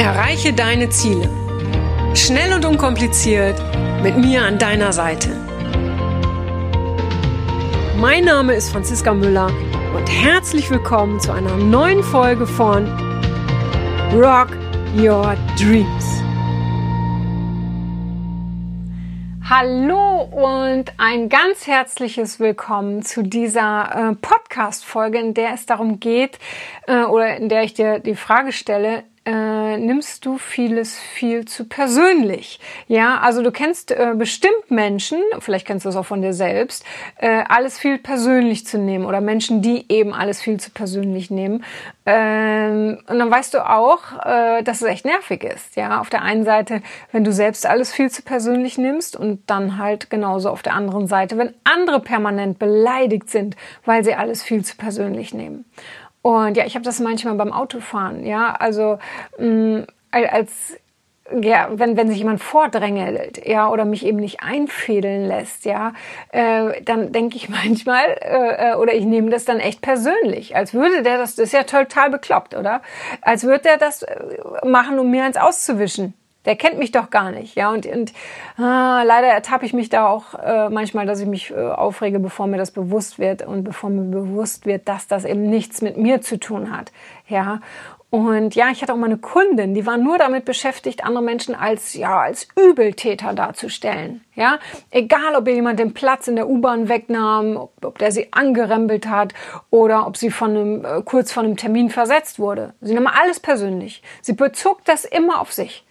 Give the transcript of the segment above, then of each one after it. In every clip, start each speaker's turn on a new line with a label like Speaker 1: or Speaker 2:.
Speaker 1: Erreiche deine Ziele. Schnell und unkompliziert mit mir an deiner Seite. Mein Name ist Franziska Müller und herzlich willkommen zu einer neuen Folge von Rock Your Dreams. Hallo und ein ganz herzliches Willkommen zu dieser äh, Podcast-Folge, in der es darum geht äh, oder in der ich dir die Frage stelle, äh, nimmst du vieles viel zu persönlich. Ja, also du kennst äh, bestimmt Menschen, vielleicht kennst du das auch von dir selbst, äh, alles viel persönlich zu nehmen oder Menschen, die eben alles viel zu persönlich nehmen. Ähm, und dann weißt du auch, äh, dass es echt nervig ist. Ja, auf der einen Seite, wenn du selbst alles viel zu persönlich nimmst und dann halt genauso auf der anderen Seite, wenn andere permanent beleidigt sind, weil sie alles viel zu persönlich nehmen. Und ja, ich habe das manchmal beim Autofahren, ja, also mh, mm, als ja, wenn, wenn sich jemand vordrängelt, ja, oder mich eben nicht einfädeln lässt, ja, äh, dann denke ich manchmal, äh, äh, oder ich nehme das dann echt persönlich, als würde der das, das ist ja total bekloppt, oder? Als würde der das äh, machen, um mir eins auszuwischen. Der kennt mich doch gar nicht, ja. Und, und ah, leider ertappe ich mich da auch äh, manchmal, dass ich mich äh, aufrege, bevor mir das bewusst wird und bevor mir bewusst wird, dass das eben nichts mit mir zu tun hat, ja. Und ja, ich hatte auch mal eine Kundin, die war nur damit beschäftigt, andere Menschen als, ja, als Übeltäter darzustellen. Ja, egal, ob ihr jemand den Platz in der U-Bahn wegnahm, ob, ob, der sie angerempelt hat oder ob sie von einem, äh, kurz von einem Termin versetzt wurde. Sie nahm alles persönlich. Sie bezog das immer auf sich.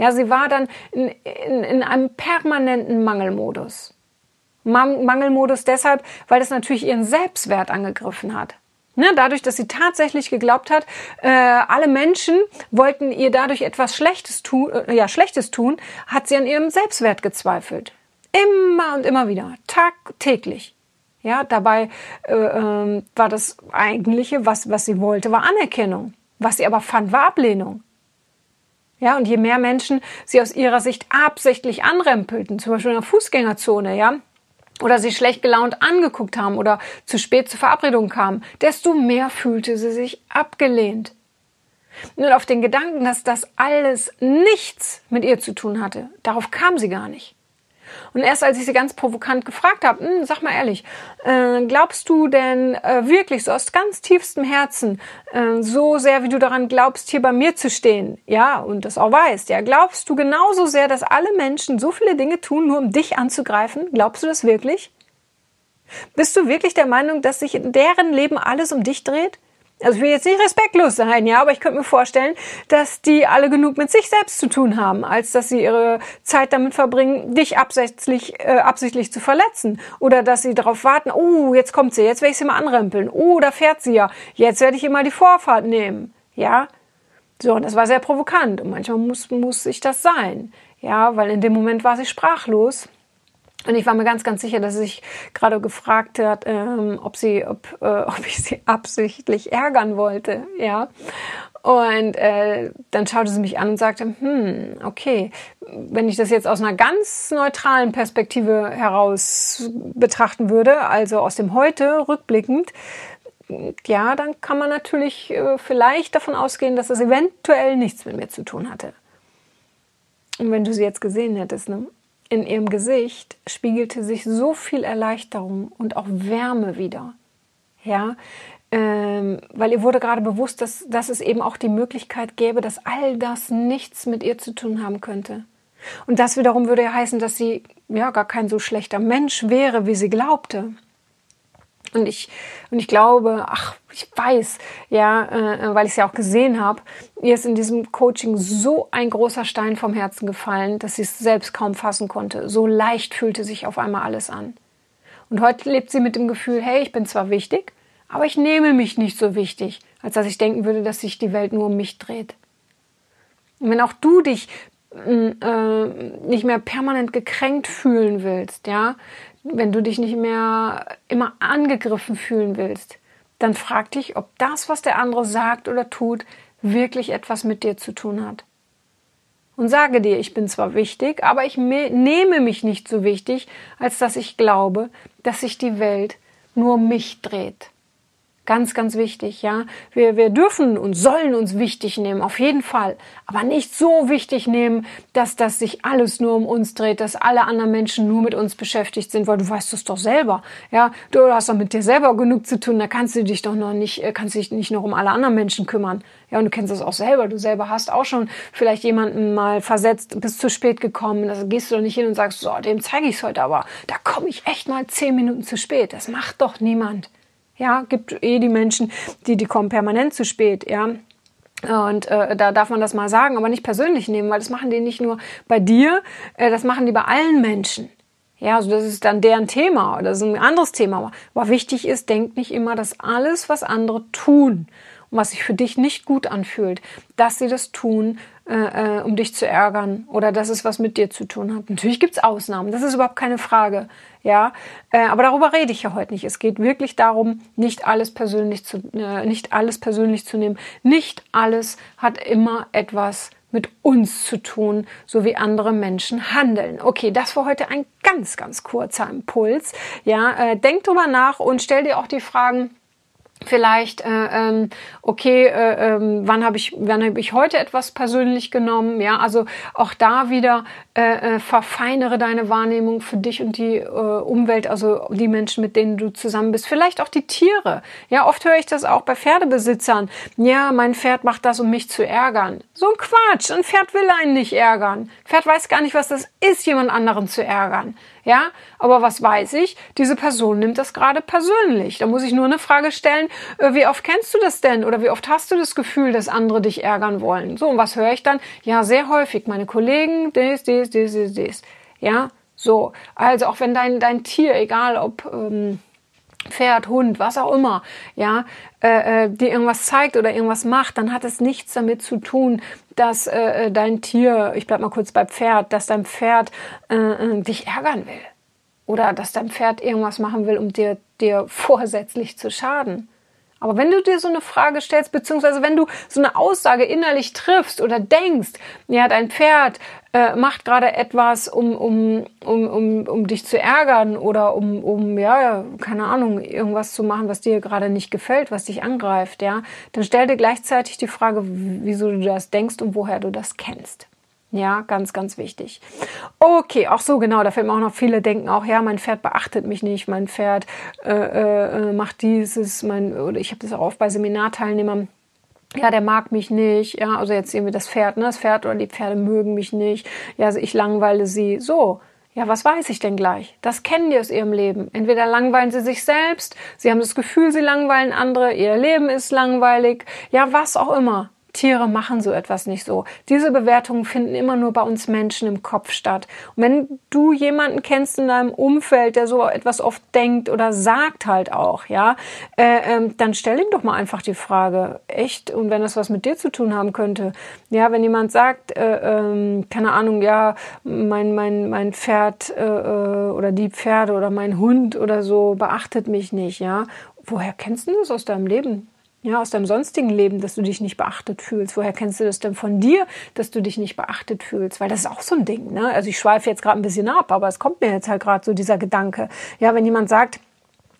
Speaker 1: Ja, sie war dann in, in, in einem permanenten Mangelmodus. Mangelmodus deshalb, weil das natürlich ihren Selbstwert angegriffen hat. Ne, dadurch, dass sie tatsächlich geglaubt hat, äh, alle Menschen wollten ihr dadurch etwas Schlechtes tun, äh, ja, Schlechtes tun, hat sie an ihrem Selbstwert gezweifelt. Immer und immer wieder, tagtäglich. Ja, dabei äh, äh, war das eigentliche, was, was sie wollte, war Anerkennung. Was sie aber fand, war Ablehnung. Ja, und je mehr Menschen sie aus ihrer Sicht absichtlich anrempelten, zum Beispiel in der Fußgängerzone, ja, oder sie schlecht gelaunt angeguckt haben oder zu spät zur Verabredung kamen, desto mehr fühlte sie sich abgelehnt. Nur auf den Gedanken, dass das alles nichts mit ihr zu tun hatte, darauf kam sie gar nicht. Und erst als ich sie ganz provokant gefragt habe, hm, sag mal ehrlich, äh, glaubst du denn äh, wirklich so aus ganz tiefstem Herzen, äh, so sehr wie du daran glaubst, hier bei mir zu stehen, ja, und das auch weißt, ja, glaubst du genauso sehr, dass alle Menschen so viele Dinge tun, nur um dich anzugreifen? Glaubst du das wirklich? Bist du wirklich der Meinung, dass sich in deren Leben alles um dich dreht? Also ich will jetzt nicht respektlos sein, ja, aber ich könnte mir vorstellen, dass die alle genug mit sich selbst zu tun haben, als dass sie ihre Zeit damit verbringen, dich absichtlich, äh, absichtlich zu verletzen. Oder dass sie darauf warten, oh, jetzt kommt sie, jetzt werde ich sie mal anrempeln. Oh, da fährt sie ja, jetzt werde ich ihr mal die Vorfahrt nehmen. Ja, so, und das war sehr provokant. Und manchmal muss, muss ich das sein. Ja, weil in dem Moment war sie sprachlos. Und ich war mir ganz, ganz sicher, dass sie sich gerade gefragt hat, ähm, ob sie, ob, äh, ob ich sie absichtlich ärgern wollte, ja. Und äh, dann schaute sie mich an und sagte, hm, okay, wenn ich das jetzt aus einer ganz neutralen Perspektive heraus betrachten würde, also aus dem Heute rückblickend, ja, dann kann man natürlich äh, vielleicht davon ausgehen, dass es eventuell nichts mit mir zu tun hatte. Und wenn du sie jetzt gesehen hättest, ne? In ihrem Gesicht spiegelte sich so viel Erleichterung und auch Wärme wieder. Ja, ähm, weil ihr wurde gerade bewusst, dass, dass es eben auch die Möglichkeit gäbe, dass all das nichts mit ihr zu tun haben könnte. Und das wiederum würde ja heißen, dass sie ja gar kein so schlechter Mensch wäre, wie sie glaubte. Und ich, und ich glaube, ach, ich weiß, ja, äh, weil ich es ja auch gesehen habe, ihr ist in diesem Coaching so ein großer Stein vom Herzen gefallen, dass sie es selbst kaum fassen konnte. So leicht fühlte sich auf einmal alles an. Und heute lebt sie mit dem Gefühl, hey, ich bin zwar wichtig, aber ich nehme mich nicht so wichtig, als dass ich denken würde, dass sich die Welt nur um mich dreht. Und wenn auch du dich äh, nicht mehr permanent gekränkt fühlen willst, ja, wenn du dich nicht mehr immer angegriffen fühlen willst, dann frag dich, ob das, was der andere sagt oder tut, wirklich etwas mit dir zu tun hat. Und sage dir, ich bin zwar wichtig, aber ich nehme mich nicht so wichtig, als dass ich glaube, dass sich die Welt nur um mich dreht. Ganz, ganz wichtig, ja. Wir, wir dürfen und sollen uns wichtig nehmen, auf jeden Fall. Aber nicht so wichtig nehmen, dass das sich alles nur um uns dreht, dass alle anderen Menschen nur mit uns beschäftigt sind, weil du weißt es doch selber. Ja, du hast doch mit dir selber genug zu tun, da kannst du dich doch noch nicht, äh, kannst dich nicht noch um alle anderen Menschen kümmern. Ja, und du kennst das auch selber. Du selber hast auch schon vielleicht jemanden mal versetzt, bist zu spät gekommen. Da gehst du doch nicht hin und sagst, so, dem zeige ich es heute aber. Da komme ich echt mal zehn Minuten zu spät. Das macht doch niemand. Ja, gibt eh die Menschen, die, die kommen permanent zu spät, ja. Und äh, da darf man das mal sagen, aber nicht persönlich nehmen, weil das machen die nicht nur bei dir, äh, das machen die bei allen Menschen. Ja, also das ist dann deren Thema, das ist ein anderes Thema. Aber wichtig ist, denk nicht immer, dass alles, was andere tun und was sich für dich nicht gut anfühlt, dass sie das tun, äh, äh, um dich zu ärgern oder dass es was mit dir zu tun hat. Natürlich gibt's Ausnahmen, das ist überhaupt keine Frage. Ja, äh, aber darüber rede ich ja heute nicht. Es geht wirklich darum, nicht alles persönlich zu, äh, nicht alles persönlich zu nehmen. Nicht alles hat immer etwas mit uns zu tun, so wie andere Menschen handeln. Okay, das war heute ein ganz, ganz kurzer Impuls. Ja, äh, denk drüber nach und stell dir auch die Fragen, vielleicht, äh, ähm, okay, äh, äh, wann habe ich, wann habe ich heute etwas persönlich genommen? Ja, also auch da wieder äh, äh, verfeinere deine Wahrnehmung für dich und die äh, Umwelt, also die Menschen, mit denen du zusammen bist. Vielleicht auch die Tiere. Ja, oft höre ich das auch bei Pferdebesitzern. Ja, mein Pferd macht das, um mich zu ärgern. So ein Quatsch. Ein Pferd will einen nicht ärgern. Pferd weiß gar nicht, was das ist, jemand anderen zu ärgern. Ja, aber was weiß ich? Diese Person nimmt das gerade persönlich. Da muss ich nur eine Frage stellen, äh, wie oft kennst du das denn? Oder wie oft hast du das Gefühl, dass andere dich ärgern wollen? So, und was höre ich dann? Ja, sehr häufig. Meine Kollegen, dies, dies, dies, dies, dies. Ja, so. Also auch wenn dein, dein Tier, egal ob ähm, Pferd, Hund, was auch immer, ja, äh, äh, dir irgendwas zeigt oder irgendwas macht, dann hat es nichts damit zu tun, dass äh, äh, dein Tier, ich bleib mal kurz bei Pferd, dass dein Pferd äh, äh, dich ärgern will. Oder dass dein Pferd irgendwas machen will, um dir, dir vorsätzlich zu schaden. Aber wenn du dir so eine Frage stellst, beziehungsweise wenn du so eine Aussage innerlich triffst oder denkst, ja, dein Pferd äh, macht gerade etwas, um, um, um, um, um dich zu ärgern oder um, um, ja, keine Ahnung, irgendwas zu machen, was dir gerade nicht gefällt, was dich angreift, ja, dann stell dir gleichzeitig die Frage, wieso du das denkst und woher du das kennst. Ja, ganz, ganz wichtig. Okay, auch so genau, da fällt mir auch noch viele denken auch, ja, mein Pferd beachtet mich nicht, mein Pferd äh, äh, macht dieses, mein, oder ich habe das auch oft bei Seminarteilnehmern, ja, der mag mich nicht, ja, also jetzt wir das Pferd, ne, das Pferd oder die Pferde mögen mich nicht, ja, also ich langweile sie, so. Ja, was weiß ich denn gleich? Das kennen die aus ihrem Leben. Entweder langweilen sie sich selbst, sie haben das Gefühl, sie langweilen andere, ihr Leben ist langweilig, ja, was auch immer. Tiere machen so etwas nicht so. Diese Bewertungen finden immer nur bei uns Menschen im Kopf statt. Und wenn du jemanden kennst in deinem Umfeld, der so etwas oft denkt oder sagt halt auch, ja, äh, ähm, dann stell ihm doch mal einfach die Frage, echt? Und wenn das was mit dir zu tun haben könnte, ja, wenn jemand sagt, äh, äh, keine Ahnung, ja, mein mein mein Pferd äh, äh, oder die Pferde oder mein Hund oder so beachtet mich nicht, ja, woher kennst du das aus deinem Leben? Ja, aus deinem sonstigen Leben, dass du dich nicht beachtet fühlst. Woher kennst du das denn von dir, dass du dich nicht beachtet fühlst? Weil das ist auch so ein Ding. Ne? Also ich schweife jetzt gerade ein bisschen ab, aber es kommt mir jetzt halt gerade so dieser Gedanke. Ja, wenn jemand sagt,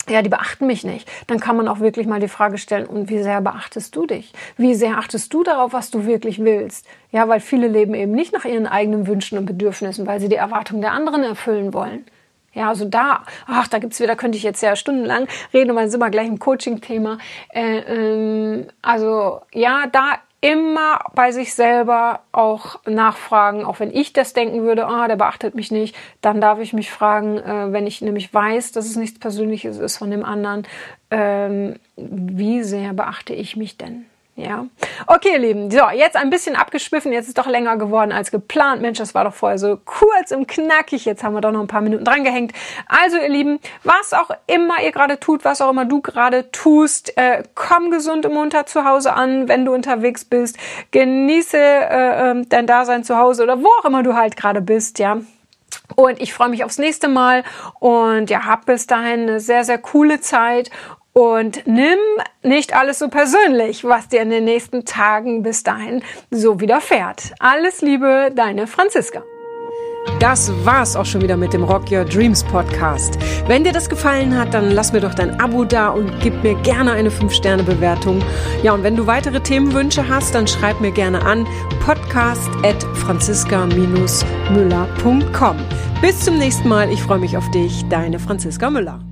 Speaker 1: ja, die beachten mich nicht, dann kann man auch wirklich mal die Frage stellen, und wie sehr beachtest du dich? Wie sehr achtest du darauf, was du wirklich willst? Ja, weil viele leben eben nicht nach ihren eigenen Wünschen und Bedürfnissen, weil sie die Erwartungen der anderen erfüllen wollen. Ja, also da, ach, da gibt's wieder, könnte ich jetzt ja stundenlang reden, aber sind wir gleich im Coaching-Thema. Äh, ähm, also ja, da immer bei sich selber auch nachfragen, auch wenn ich das denken würde, ah, der beachtet mich nicht, dann darf ich mich fragen, äh, wenn ich nämlich weiß, dass es nichts Persönliches ist von dem anderen, ähm, wie sehr beachte ich mich denn? Ja. Okay, ihr Lieben. So, jetzt ein bisschen abgeschwiffen. Jetzt ist doch länger geworden als geplant. Mensch, das war doch vorher so kurz und knackig. Jetzt haben wir doch noch ein paar Minuten dran gehängt. Also, ihr Lieben, was auch immer ihr gerade tut, was auch immer du gerade tust, äh, komm gesund und munter zu Hause an, wenn du unterwegs bist. Genieße äh, ähm, dein Dasein zu Hause oder wo auch immer du halt gerade bist, ja. Und ich freue mich aufs nächste Mal und ja, hab bis dahin eine sehr, sehr coole Zeit und nimm nicht alles so persönlich, was dir in den nächsten Tagen bis dahin so widerfährt. Alles Liebe, deine Franziska.
Speaker 2: Das war's auch schon wieder mit dem Rock Your Dreams Podcast. Wenn dir das gefallen hat, dann lass mir doch dein Abo da und gib mir gerne eine 5-Sterne-Bewertung. Ja, und wenn du weitere Themenwünsche hast, dann schreib mir gerne an podcast.franziska-müller.com. Bis zum nächsten Mal. Ich freue mich auf dich. Deine Franziska Müller.